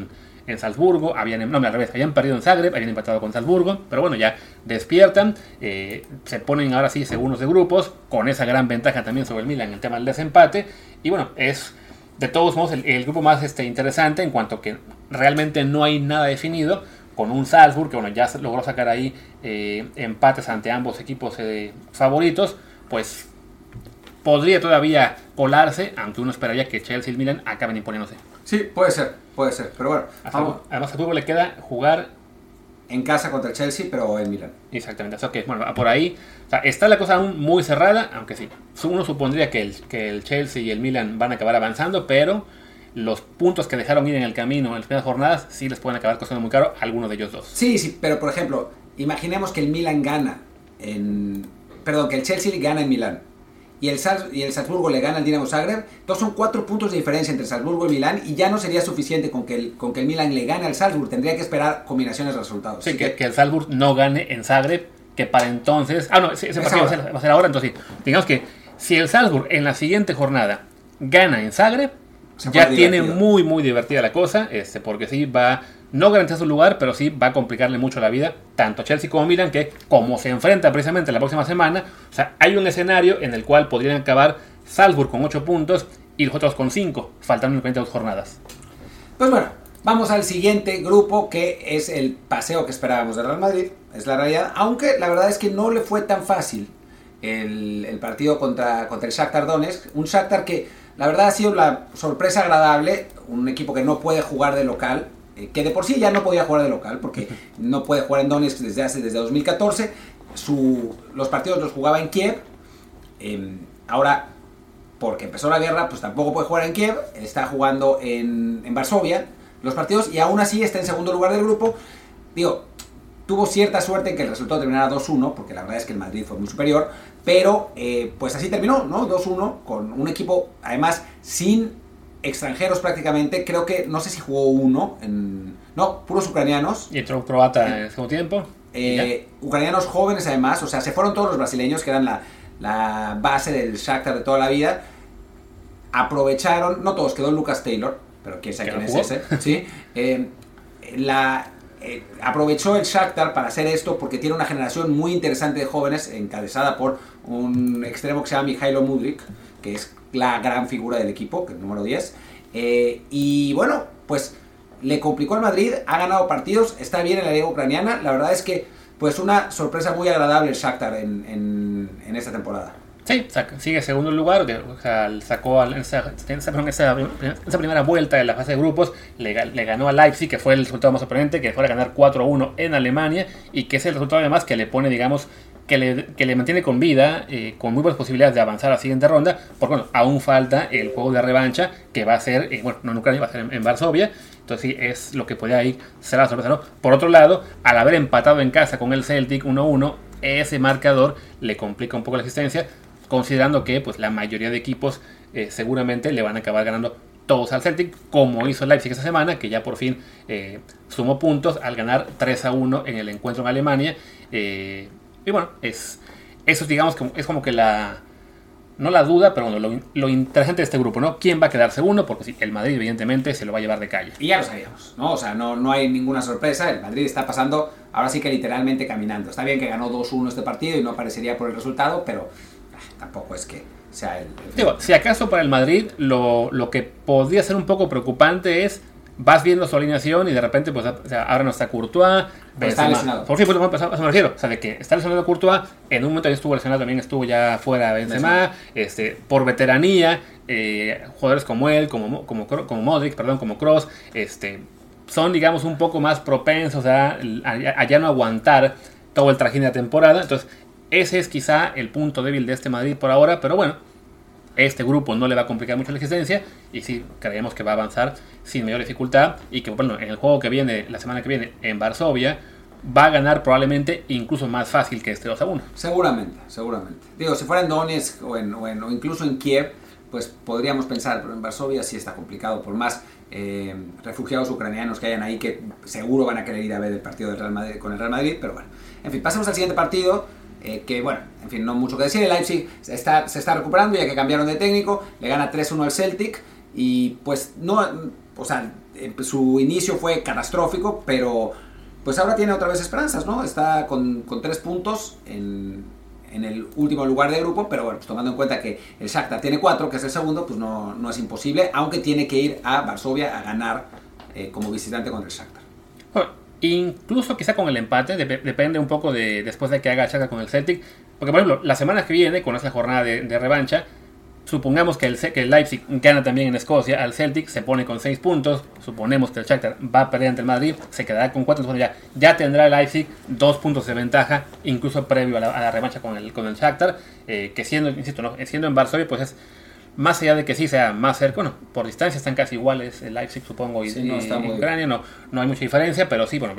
en, Salzburgo, habían, no, al revés, habían perdido en Zagreb, habían empatado con Salzburgo, pero bueno, ya despiertan, eh, se ponen ahora sí segundos de grupos, con esa gran ventaja también sobre el Milan en el tema del desempate, y bueno, es de todos modos el, grupo más este, interesante en cuanto que realmente no hay nada definido, con un Salzburg que bueno, ya logró sacar ahí eh, empates ante ambos equipos eh, favoritos, pues podría todavía colarse, aunque uno esperaría que Chelsea y Milan acaben imponiéndose. Sí, puede ser, puede ser, pero bueno. Además, a fútbol le queda jugar en casa contra el Chelsea, pero en Milan. Exactamente, o sea que, bueno, por ahí está la cosa aún muy cerrada, aunque sí, uno supondría que el, que el Chelsea y el Milan van a acabar avanzando, pero los puntos que dejaron ir en el camino en las primeras jornadas sí les pueden acabar costando muy caro a alguno de ellos dos. Sí, sí, pero por ejemplo, imaginemos que el Milan gana en... Perdón, que el Chelsea gana en Milán y el, y el Salzburgo le gana al Dinamo Zagreb. Entonces son cuatro puntos de diferencia entre Salzburgo y Milán y ya no sería suficiente con que el, con que el Milán le gane al Salzburgo. Tendría que esperar combinaciones de resultados. Sí, que, el Salzburgo no gane en Zagreb, que para entonces... Ah, no, ese partido va, a ser, ahora, entonces sí. Digamos que si el Salzburgo en la siguiente jornada gana en Zagreb, ya tiene muy, muy divertida la cosa, este, porque sí va no garantiza su lugar, pero sí va a complicarle mucho la vida tanto a Chelsea como a Milan, que como se enfrenta precisamente la próxima semana, o sea, hay un escenario en el cual podrían acabar Salzburg con 8 puntos y los otros con 5, faltando únicamente dos jornadas. Pues bueno, vamos al siguiente grupo que es el paseo que esperábamos de Real Madrid, es la realidad, aunque la verdad es que no le fue tan fácil el, partido contra, contra el Shakhtar Donetsk, un Shakhtar que la verdad ha sido la sorpresa agradable, un equipo que no puede jugar de local, eh, que de por sí ya no podía jugar de local, porque no puede jugar en Donetsk desde hace desde 2014. Su, los partidos los jugaba en Kiev. Em, ahora, porque empezó la guerra, pues tampoco puede jugar en Kiev. Está jugando en, en Varsovia los partidos y aún así está en segundo lugar del grupo. Digo, tuvo cierta suerte en que el resultado terminara 2-1, porque la verdad es que el Madrid fue muy superior, pero eh, pues así terminó, ¿no? 2-1, con un equipo además sin extranjeros prácticamente. Creo que, no sé si jugó uno. no, puros ucranianos. Y entró un croata en el segundo tiempo. Eh, ucranianos jóvenes además. O sea, se fueron todos los brasileños que eran la, la base del Shakhtar de toda la vida. Aprovecharon, no todos, quedó Lucas Taylor, pero quién sabe quién es ese. ¿sí? Eh, la, eh, aprovechó el Shakhtar para hacer esto porque tiene una generación muy interesante de jóvenes encabezada por un extremo que se llama Mijailo Mudrik, que es la gran figura del equipo, que el número 10. Eh, y bueno, pues le complicó al Madrid, ha ganado partidos, está bien en la liga ucraniana. La verdad es que, pues una sorpresa muy agradable el Shakhtar en, en, esta temporada. Sí, sigue segundo lugar, o sea, sacó en esa, primera vuelta de la fase de grupos, le, ganó a Leipzig, que fue el resultado más sorprendente, que fue a ganar 4-1 en Alemania, y que es el resultado además que le pone, digamos, que le, mantiene con vida, eh, con muy buenas posibilidades de avanzar a la siguiente ronda, porque bueno, aún falta el juego de revancha que va a ser, eh, bueno, no en Ucrania, va a ser en, Varsovia, entonces sí, es lo que podría ir ser la sorpresa, ¿no? Por otro lado, al haber empatado en casa con el Celtic 1-1, ese marcador le complica un poco la existencia, considerando que pues la mayoría de equipos eh, seguramente le van a acabar ganando todos al Celtic, como hizo Leipzig esta semana, que ya por fin sumó puntos al ganar 3 1 en el encuentro en Alemania. Y bueno, es, eso digamos que es como que la, no la duda, pero bueno, lo, interesante de este grupo, ¿no? ¿Quién va a quedar segundo? Porque sí, el Madrid evidentemente se lo va a llevar de calle. Y ya lo sabíamos, ¿no? O sea, no, no hay ninguna sorpresa, el Madrid está pasando ahora sí que literalmente caminando. Está bien que ganó 2-1 este partido y no parecería por el resultado, pero ah, tampoco es que sea el... Digo, si acaso para el Madrid lo, lo que podría ser un poco preocupante es vas viendo su alineación y de repente, pues, ahora no está Courtois. está lesionado. Por fin, pues, a me refiero. O sea, de que está lesionado Courtois, en un momento ya estuvo lesionado, también estuvo ya fuera Benzema, este, por veteranía, eh, jugadores como él, como, como, como Modric, perdón, como Cross, este, son, digamos, un poco más propensos a, a, ya no aguantar todo el trajín de la temporada. Entonces, ese es quizá el punto débil de este Madrid por ahora, pero bueno, este grupo no le va a complicar mucho la existencia y sí creemos que va a avanzar sin mayor dificultad y que bueno, en el juego que viene, la semana que viene en Varsovia, va a ganar probablemente incluso más fácil que este 2 a 1. Seguramente, seguramente. Digo, si fuera en Donetsk o, en, o, incluso en Kiev, pues podríamos pensar, pero en Varsovia sí está complicado, por más eh, refugiados ucranianos que hayan ahí que seguro van a querer ir a ver el partido del Real Madrid, con el Real Madrid, pero bueno. En fin, pasemos al siguiente partido eh, que bueno, en fin, no mucho que decir. El Leipzig está, se está recuperando ya que cambiaron de técnico, le gana 3-1 al Celtic y pues no, o sea, eh, su inicio fue catastrófico, pero pues ahora tiene otra vez esperanzas, ¿no? Está con, con tres puntos en, en, el último lugar de grupo, pero bueno, pues tomando en cuenta que el Shakhtar tiene cuatro, que es el segundo, pues no, no es imposible, aunque tiene que ir a Varsovia a ganar eh, como visitante contra el Shakhtar. Incluso quizá con el empate, depende un poco de después de que haga Chaca con el Celtic. Porque por ejemplo, la semana que viene, con esa jornada de, revancha, supongamos que el, que el, Leipzig gana también en Escocia al Celtic, se pone con 6 puntos, suponemos que el Shakhtar va a perder ante el Madrid, se quedará con 4, ya, ya tendrá el Leipzig 2 puntos de ventaja, incluso previo a la, revancha con el, con el Shakhtar, eh, que siendo, insisto, ¿no? siendo en Varsovia, pues es más allá de que sí sea más cerca, bueno, por distancia están casi iguales el Leipzig supongo y, no Ucrania, no, no hay mucha diferencia, pero sí, bueno,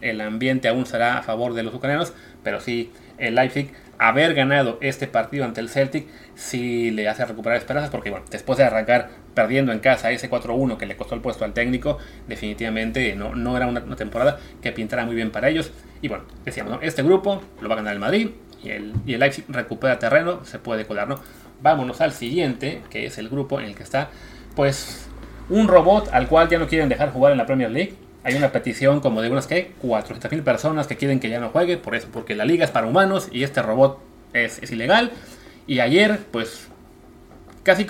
el ambiente aún será a favor de los ucranianos, pero sí, el Leipzig haber ganado este partido ante el Celtic sí le hace recuperar esperanzas porque bueno, después de arrancar perdiendo en casa ese 4-1 que le costó el puesto al técnico, definitivamente no, no era una, temporada que pintara muy bien para ellos. Y bueno, decíamos, este grupo lo va a ganar el Madrid y el, y el Leipzig recupera terreno, se puede colar, ¿no? Vámonos al siguiente, que es el grupo en el que está, pues, un robot al cual ya no quieren dejar jugar en la Premier League. Hay una petición como de unas que 400.000 personas que quieren que ya no juegue, por eso, porque la liga es para humanos y este robot es, ilegal. Y ayer, pues, casi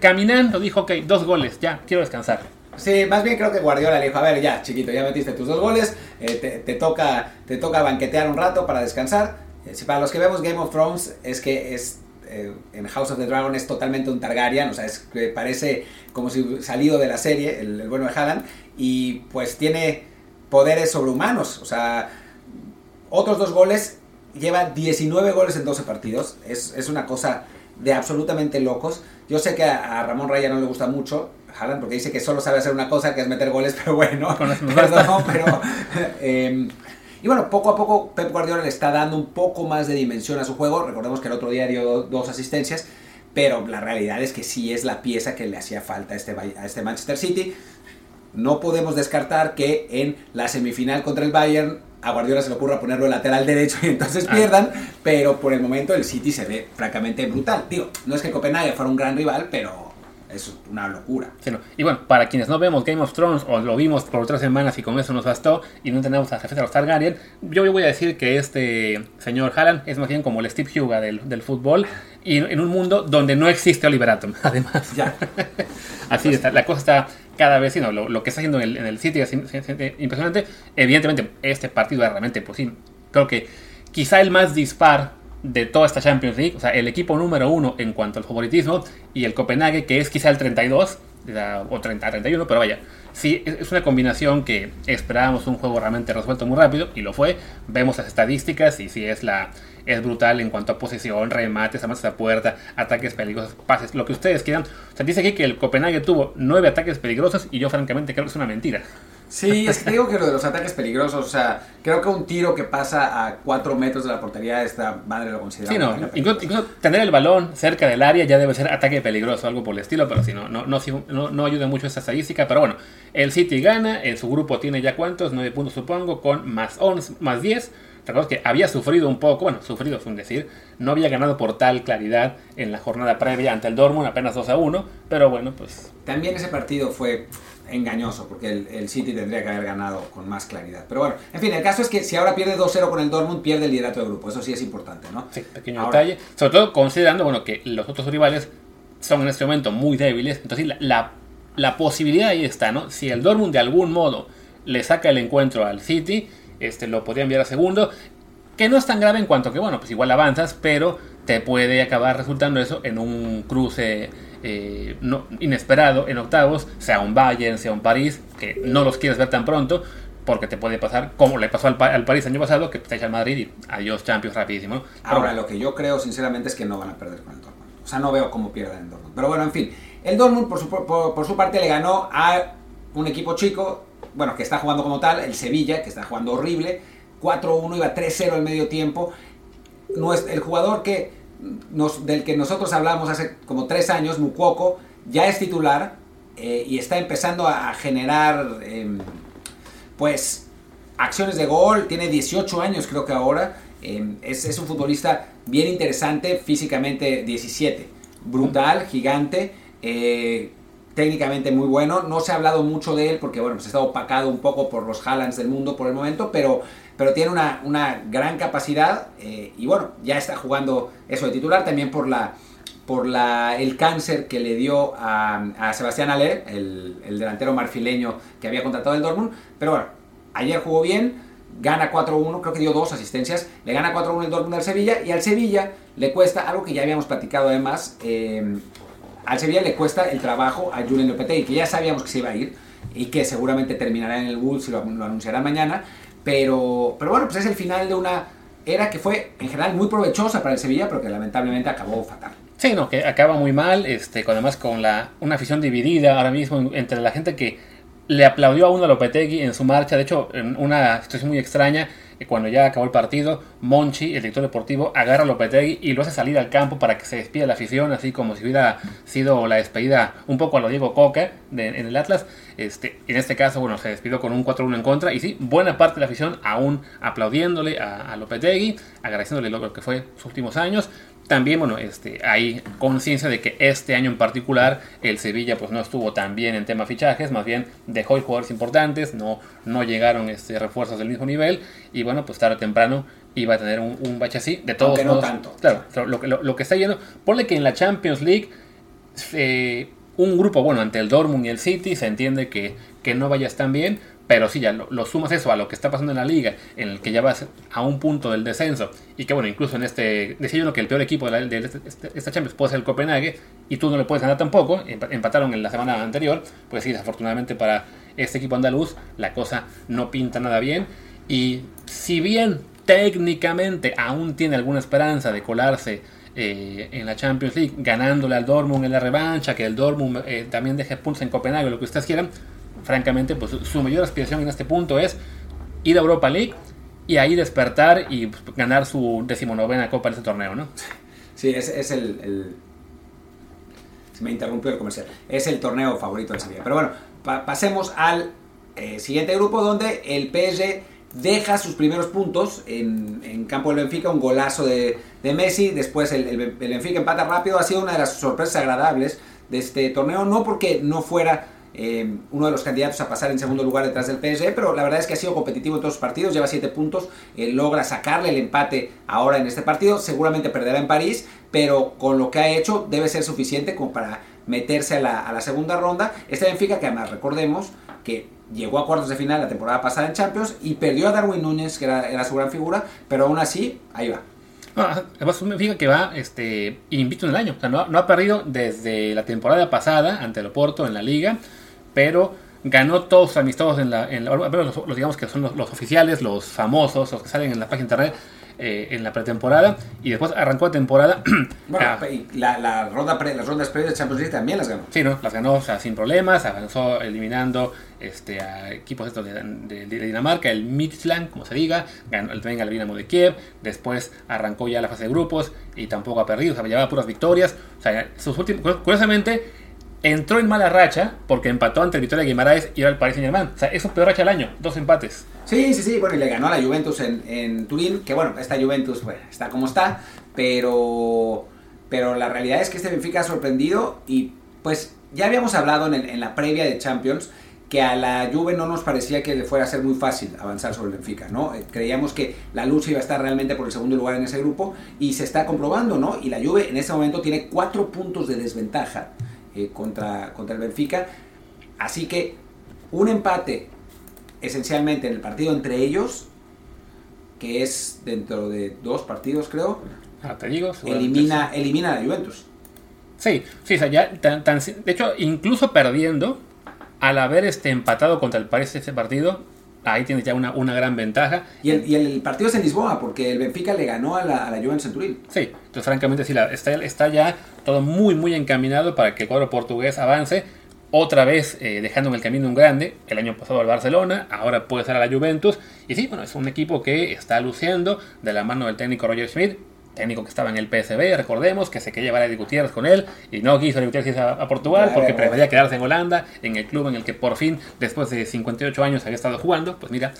caminando dijo, ok, dos goles, ya, quiero descansar. Sí, más bien creo que Guardiola le dijo, a ver, ya, chiquito, ya metiste tus dos goles, eh, te, toca, te toca banquetear un rato para descansar. Eh, si para los que vemos Game of Thrones es que es eh, en House of the Dragon es totalmente un Targaryen, o sea, es que parece como si salido de la serie, el, bueno de Haaland, y pues tiene poderes sobrehumanos, o sea, otros dos goles, lleva 19 goles en 12 partidos, es, es una cosa de absolutamente locos. Yo sé que a, Ramón Raya no le gusta mucho Haaland porque dice que solo sabe hacer una cosa, que es meter goles, pero bueno, perdón, pero... Eh, y bueno, poco a poco Pep Guardiola le está dando un poco más de dimensión a su juego. Recordemos que el otro día dio dos asistencias. pero la realidad es que sí es la pieza que le hacía falta a este, a este Manchester City. No podemos descartar que en la semifinal contra el Bayern a Guardiola se le ocurra ponerlo en lateral derecho y entonces ah. pierdan, pero por el momento el City se ve francamente brutal. Digo, no es que Copenhague fuera un gran rival, pero es una locura. Y bueno, para quienes no vemos Game of Thrones o lo vimos por otras semanas y con eso nos bastó y no tenemos a jefe de los Targaryen, yo voy a decir que este señor Haaland es más bien como el Steve Huga del, del fútbol y en un mundo donde no existe Oliver Atom, además. Ya. Así está, la cosa está cada vez, sino lo, lo, que está haciendo en el, en el City es impresionante. Evidentemente, este partido es realmente, pues sí, creo que quizá el más dispar de toda esta Champions League, o sea, el equipo número uno en cuanto al favoritismo y el Copenhague, que es quizá el 32 o 30, 31, pero vaya, sí, es una combinación que esperábamos un juego realmente resuelto muy rápido y lo fue. Vemos las estadísticas y sí es la es brutal en cuanto a posesión, remates, amases a puerta, ataques peligrosos, pases, lo que ustedes quieran. O sea, dice aquí que el Copenhague tuvo nueve ataques peligrosos y yo francamente creo que es una mentira. Sí, es que te digo que lo de los ataques peligrosos, o sea, creo que un tiro que pasa a 4 metros de la portería, esta madre lo considera. Sí, no, incluso, tener el balón cerca del área ya debe ser ataque peligroso, algo por el estilo, pero si no, no, no, no, ayuda mucho esta estadística. Pero bueno, el City gana, en su grupo tiene ya cuántos, 9 puntos supongo, con más 11, más 10. Recuerdo que había sufrido un poco, bueno, sufrido es un decir, no había ganado por tal claridad en la jornada previa ante el Dortmund, apenas 2 a 1, pero bueno, pues... También ese partido fue engañoso, porque el, City tendría que haber ganado con más claridad. Pero bueno, en fin, el caso es que si ahora pierde 2-0 con el Dortmund, pierde el liderato de grupo. Eso sí es importante, ¿no? Sí, pequeño detalle. Sobre todo considerando, bueno, que los otros rivales son en este momento muy débiles. Entonces, la, la, posibilidad ahí está, ¿no? Si el Dortmund de algún modo le saca el encuentro al City, este lo podría enviar a segundo. Que no es tan grave en cuanto que, bueno, pues igual avanzas, pero te puede acabar resultando eso en un cruce eh, no, inesperado en octavos, sea un Bayern, sea un París, que no los quieres ver tan pronto, porque te puede pasar como le pasó al, al París año pasado, que te echa al Madrid y adiós Champions rapidísimo. Ahora, lo que yo creo sinceramente es que no van a perder con el Dortmund. O sea, no veo cómo pierden el Dortmund. Pero bueno, en fin, el Dortmund por su, por, su parte le ganó a un equipo chico, bueno, que está jugando como tal, el Sevilla, que está jugando horrible, 4-1, iba 3-0 en medio tiempo. No es, el jugador que del que nosotros hablamos hace como tres años, Mucuoco, ya es titular eh, y está empezando a, generar, em, pues, acciones de gol. Tiene 18 años, creo que ahora. Em, es, un futbolista bien interesante, físicamente 17. Brutal, gigante. Eh, técnicamente muy bueno. No se ha hablado mucho de él porque, bueno, pues está opacado un poco por los Hallands del mundo por el momento, pero pero tiene una, una gran capacidad eh, y bueno, ya está jugando eso de titular también por la por la, el cáncer que le dio a, Sebastián Aller, el, el, delantero marfileño que había contratado el Dortmund. Pero bueno, ayer jugó bien, gana 4-1, creo que dio dos asistencias, le gana 4-1 el Dortmund al Sevilla y al Sevilla le cuesta algo que ya habíamos platicado además. Eh, al Sevilla le cuesta el trabajo a Julian Lopetegui, que ya sabíamos que se iba a ir y que seguramente terminará en el Wolves y lo, lo anunciará mañana. Pero, pero bueno, pues es el final de una era que fue en general muy provechosa para el Sevilla, pero que lamentablemente acabó fatal. Sí, no, que acaba muy mal, este, además con la, una afición dividida ahora mismo entre la gente que le aplaudió a uno a Lopetegui en su marcha, de hecho, en una situación muy extraña, cuando ya acabó el partido, Monchi, el director deportivo, agarra a Lopetegui y lo hace salir al campo para que se despida la afición, así como si hubiera sido la despedida un poco a lo Diego Coca en el Atlas. Este, en este caso, bueno, se despidió con un 4-1 en contra y sí, buena parte de la afición aún aplaudiéndole a, a Lopetegui, agradeciéndole lo que fue sus últimos años, también, bueno, este, hay conciencia de que este año en particular el Sevilla pues no estuvo tan bien en tema fichajes, más bien dejó jugadores importantes, no, no llegaron este, refuerzos del mismo nivel y bueno, pues tarde o temprano iba a tener un, bache así. De todos no tanto. Claro, lo, lo, lo, que está yendo, ponle que en la Champions League eh, un grupo, bueno, ante el Dortmund y el City se entiende que, que no vayas tan bien, pero si ya lo, sumas eso a lo que está pasando en la liga, en el que ya vas a un punto del descenso, y que bueno, incluso en este, decía yo que el peor equipo de, de, este, este, esta Champions puede ser el Copenhague, y tú no le puedes ganar tampoco, empataron en la semana anterior, pues sí, desafortunadamente para este equipo andaluz la cosa no pinta nada bien, y si bien técnicamente aún tiene alguna esperanza de colarse eh, en la Champions League, ganándole al Dortmund en la revancha, que el Dortmund eh, también deje puntos en Copenhague, lo que ustedes quieran, francamente, pues su mayor aspiración en este punto es ir a Europa League y ahí despertar y pues, ganar su decimonovena copa en este torneo, ¿no? Sí, es, es el, se me interrumpió el comercial. Es el torneo favorito del Sevilla. Pero bueno, pasemos al eh, siguiente grupo donde el PSG deja sus primeros puntos en, campo del Benfica, un golazo de, Messi, después el, Benfica empata rápido, ha sido una de las sorpresas agradables de este torneo, no porque no fuera eh, uno de los candidatos a pasar en segundo lugar detrás del PSG, pero la verdad es que ha sido competitivo en todos los partidos, lleva 7 puntos, eh, logra sacarle el empate ahora en este partido, seguramente perderá en París, pero con lo que ha hecho debe ser suficiente como para meterse a la, segunda ronda. Este Benfica que además recordemos que llegó a cuartos de final la temporada pasada en Champions y perdió a Darwin Núñez, que era, su gran figura, pero aún así, ahí va. además, un Benfica que va este, invicto en el año. no, ha perdido desde la temporada pasada ante el Oporto en la liga, pero ganó todos sus amistosos en la. los, digamos que son los, los, oficiales, los famosos, los que salen en la página de internet. Eh, en la pretemporada y después arrancó la temporada. bueno, ah. la, la, ronda las rondas previas de Champions League también las ganó. Sí, ¿no? Las ganó sin problemas, avanzó eliminando este, a equipos estos de, Dinamarca, el Midland, como se diga, ganó el también al Dinamo de Kiev, después arrancó ya la fase de grupos y tampoco ha perdido, o sea, llevaba puras victorias. O sea, sus últimos, curiosamente, entró en mala racha porque empató ante el Victoria Guimaraes y era el Paris Saint Germain. O sea, es su peor racha del año, dos empates. Sí, sí, sí, bueno, y le ganó a la Juventus en, Turín, que bueno, esta Juventus bueno, está como está, pero, pero la realidad es que este Benfica ha sorprendido y pues ya habíamos hablado en, en la previa de Champions que a la Juve no nos parecía que le fuera a ser muy fácil avanzar sobre el Benfica, ¿no? Eh, creíamos que la lucha iba a estar realmente por el segundo lugar en ese grupo y se está comprobando, ¿no? Y la Juve en ese momento tiene cuatro puntos de desventaja eh, contra, contra el Benfica. Así que un empate esencialmente en el partido entre ellos, que es dentro de dos partidos creo, ah, te digo, elimina, elimina a la Juventus. Sí, sí, ya de hecho, incluso perdiendo, al haber este empatado contra el París ese partido, ahí tienes ya una, una gran ventaja. Y el, el, partido es en Lisboa, porque el Benfica le ganó a la, a la Juventus en Turín. Sí, entonces francamente sí, la, está, está ya todo muy, muy encaminado para que el cuadro portugués avance. Otra vez eh, dejando en el camino un grande, el año pasado al Barcelona, ahora puede ser a la Juventus. Y sí, bueno, es un equipo que está luciendo de la mano del técnico Roger Schmidt, técnico que estaba en el PSB, recordemos que se quería llevar a Eddie Gutiérrez con él y no quiso Eddie Gutiérrez a, a Portugal porque prefería quedarse en Holanda, en el club en el que por fin, después de 58 años había estado jugando. Pues mira,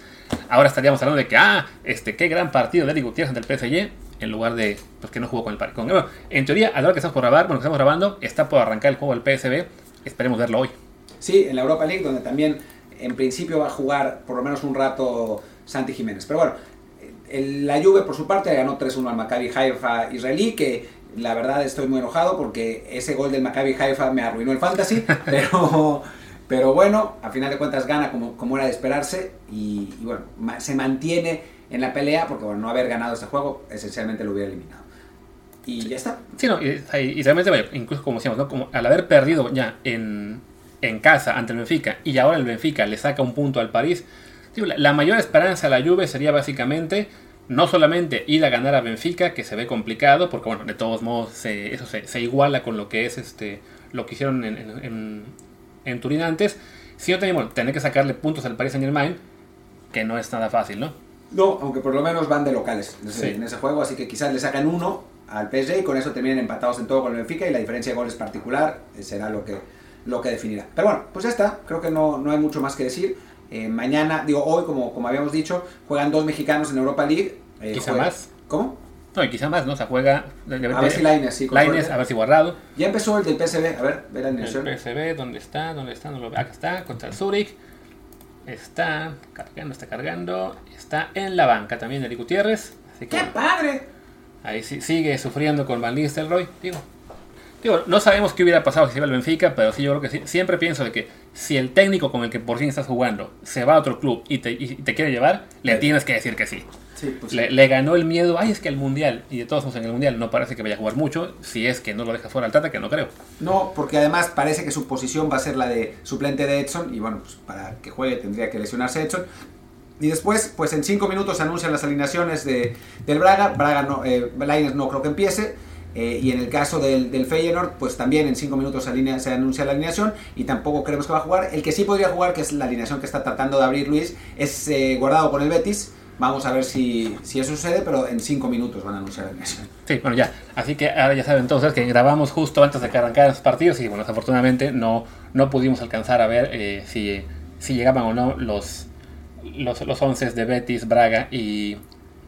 ahora estaríamos hablando de que, ah, este, qué gran partido de Eddie Gutiérrez ante el PSG, en lugar de pues, que no jugó con el Parque. Bueno, en teoría, a la hora que estamos por grabar, bueno, que estamos grabando, está por arrancar el juego del PSB. Esperemos verlo hoy. Sí, en la Europa League, donde también en principio va a jugar por lo menos un rato Santi Jiménez. Pero bueno, la Juve por su parte ganó 3-1 al Maccabi Haifa israelí, que la verdad estoy muy enojado porque ese gol del Maccabi Haifa me arruinó el fantasy, pero, pero bueno, a final de cuentas gana como, como era de esperarse y, bueno, se mantiene en la pelea porque bueno, no haber ganado este juego esencialmente lo hubiera eliminado. Y ya está. Sí, no, y, realmente, incluso como decíamos, ¿no? como al haber perdido ya en, en casa ante el Benfica y ahora el Benfica le saca un punto al París, la mayor esperanza de la Juve sería básicamente no solamente ir a ganar a Benfica, que se ve complicado, porque bueno, de todos modos eso se, iguala con lo que es este lo que hicieron en, en, Turín antes, sino también tener que sacarle puntos al Paris Saint Germain, que no es nada fácil, ¿no? No, aunque por lo menos van de locales en ese juego, así que quizás le sacan uno al PSG y con eso terminen empatados en todo con el Benfica y la diferencia de goles particular eh, será lo que, lo que definirá. Pero bueno, pues ya está, creo que no, no hay mucho más que decir. Eh, mañana, digo, hoy, como, como habíamos dicho, juegan dos mexicanos en Europa League. Eh, quizá más. ¿Cómo? No, y quizá más, ¿no? Se juega. A ver si Laines, sí. Laines, a ver si Guardado. Ya empezó el del PSV, a ver, ve la. El PSV, ¿dónde está? ¿Dónde está? No lo... Acá está, contra el Zurich. Está cargando, está cargando. Está en la banca también Eric Gutiérrez. ¡Qué padre! Ahí sí, sigue sufriendo con Van Nistelrooy. Digo, digo, no sabemos qué hubiera pasado si se iba al Benfica, pero sí, yo creo que siempre pienso de que si el técnico con el que por fin estás jugando se va a otro club y te, te quiere llevar, le tienes que decir que sí. Pues le, ganó el miedo, ay, es que el Mundial, y de todos modos en el Mundial no parece que vaya a jugar mucho, si es que no lo deja fuera al Tata, que no creo. No, porque además parece que su posición va a ser la de suplente de Edson, y bueno, pues para que juegue tendría que lesionarse Edson. Y después, pues en cinco minutos se anuncian las alineaciones de, del Braga, Braga no, eh, no creo que empiece, eh, y en el caso del, del, Feyenoord, pues también en 5 minutos se, se, anuncia la alineación y tampoco creemos que va a jugar. El que sí podría jugar, que es la alineación que está tratando de abrir Luis, es eh, guardado con el Betis, Vamos a ver si, si eso sucede, pero en cinco minutos van a anunciar el mes. Sí, bueno, ya. Así que ahora ya saben entonces que grabamos justo antes de que arrancaran los partidos y, bueno, desafortunadamente no, no pudimos alcanzar a ver eh, si, si llegaban o no los, los, los once de Betis, Braga y,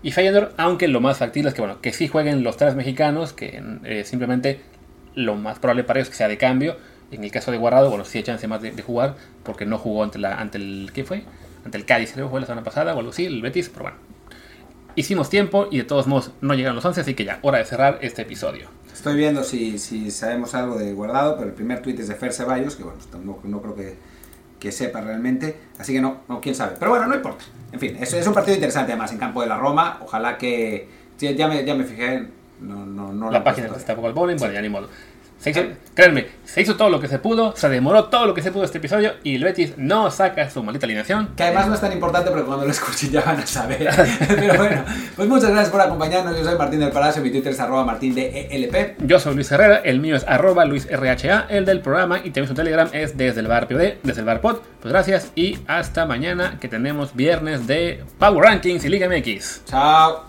y Feyenoord, aunque lo más factible es que, bueno, que sí jueguen los tres mexicanos, que eh, simplemente lo más probable para ellos es que sea de cambio. En el caso de Guardado, bueno, sí hay chance más de, de jugar, porque no jugó ante, la, ante el... ¿Qué fue? Ante el Cádiz, creo fue la semana pasada, o algo así, el Betis, pero bueno. Hicimos tiempo y de todos modos no llegaron los 11, así que ya, hora de cerrar este episodio. Estoy viendo si, si sabemos algo de guardado, pero el primer tuit es de Fer Ceballos, que bueno, no, no creo que, que, sepa realmente, así que no, no, quién sabe. Pero bueno, no importa. En fin, es, es un partido interesante además en campo de la Roma. Ojalá que. Ya me, ya me fijé. No, no, no la página está poco al ponen, bueno, ya ni modo. Se hizo, créanme, se hizo todo lo que se pudo, se demoró todo lo que se pudo este episodio y el Betis no saca su maldita alineación. Que además no es tan importante, pero cuando lo escuchen ya van a saber. pero bueno, pues muchas gracias por acompañarnos. Yo soy Martín del Palacio, mi Twitter es arroba martín de ELP. Yo soy Luis Herrera, el mío es arroba Luis RHA, el del programa y también su Telegram es desde el bar POD, desde el bar pod. Pues gracias y hasta mañana que tenemos viernes de Power Rankings y Liga MX. Chao.